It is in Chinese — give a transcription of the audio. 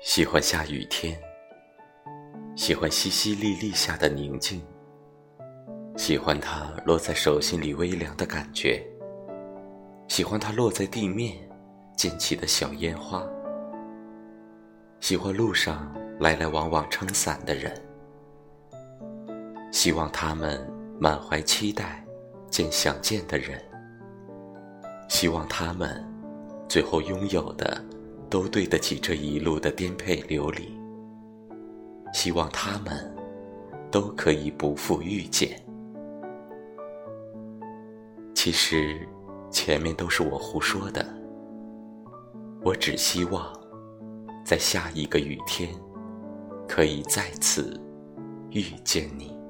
喜欢下雨天，喜欢淅淅沥沥下的宁静，喜欢它落在手心里微凉的感觉，喜欢它落在地面溅起的小烟花，喜欢路上来来往往撑伞的人，希望他们满怀期待见想见的人，希望他们最后拥有的。都对得起这一路的颠沛流离，希望他们都可以不负遇见。其实，前面都是我胡说的。我只希望，在下一个雨天，可以再次遇见你。